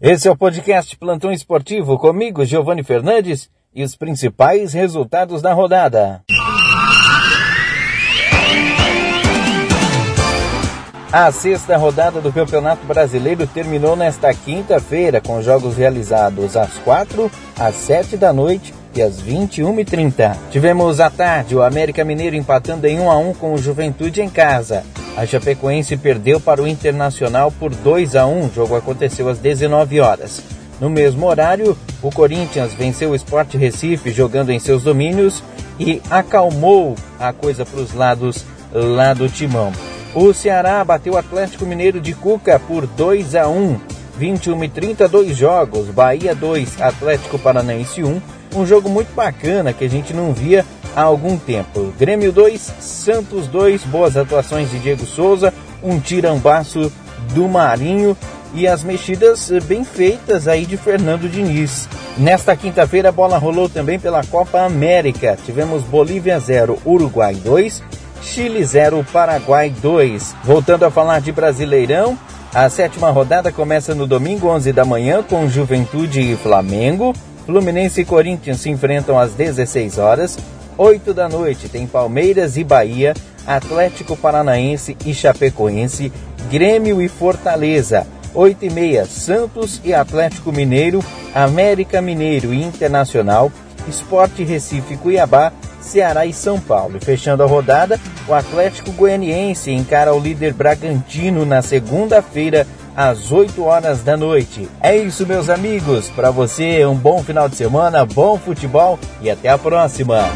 Esse é o podcast Plantão Esportivo comigo, Giovanni Fernandes, e os principais resultados da rodada. A sexta rodada do Campeonato Brasileiro terminou nesta quinta-feira, com jogos realizados às quatro, às sete da noite e às 21h30. Tivemos à tarde o América Mineiro empatando em 1 a 1 com o Juventude em casa. A Chapecoense perdeu para o Internacional por 2 a 1. O jogo aconteceu às 19 horas. No mesmo horário, o Corinthians venceu o Sport Recife jogando em seus domínios e acalmou a coisa para os lados lá do Timão. O Ceará bateu o Atlético Mineiro de Cuca por 2 a 1. 21 e 32 jogos, Bahia 2, Atlético Paranaense 1. Um jogo muito bacana que a gente não via há algum tempo. Grêmio 2, Santos 2, boas atuações de Diego Souza, um tirambaço do Marinho e as mexidas bem feitas aí de Fernando Diniz. Nesta quinta-feira a bola rolou também pela Copa América. Tivemos Bolívia 0, Uruguai 2, Chile 0, Paraguai 2. Voltando a falar de Brasileirão, a sétima rodada começa no domingo 11 da manhã com Juventude e Flamengo. Fluminense e Corinthians se enfrentam às 16 horas. 8 da noite tem Palmeiras e Bahia, Atlético Paranaense e Chapecoense, Grêmio e Fortaleza. 8 e meia, Santos e Atlético Mineiro, América Mineiro e Internacional, Esporte Recife Cuiabá, Ceará e São Paulo. E fechando a rodada, o Atlético Goianiense encara o líder Bragantino na segunda-feira, às 8 horas da noite. É isso, meus amigos. Para você, um bom final de semana, bom futebol e até a próxima.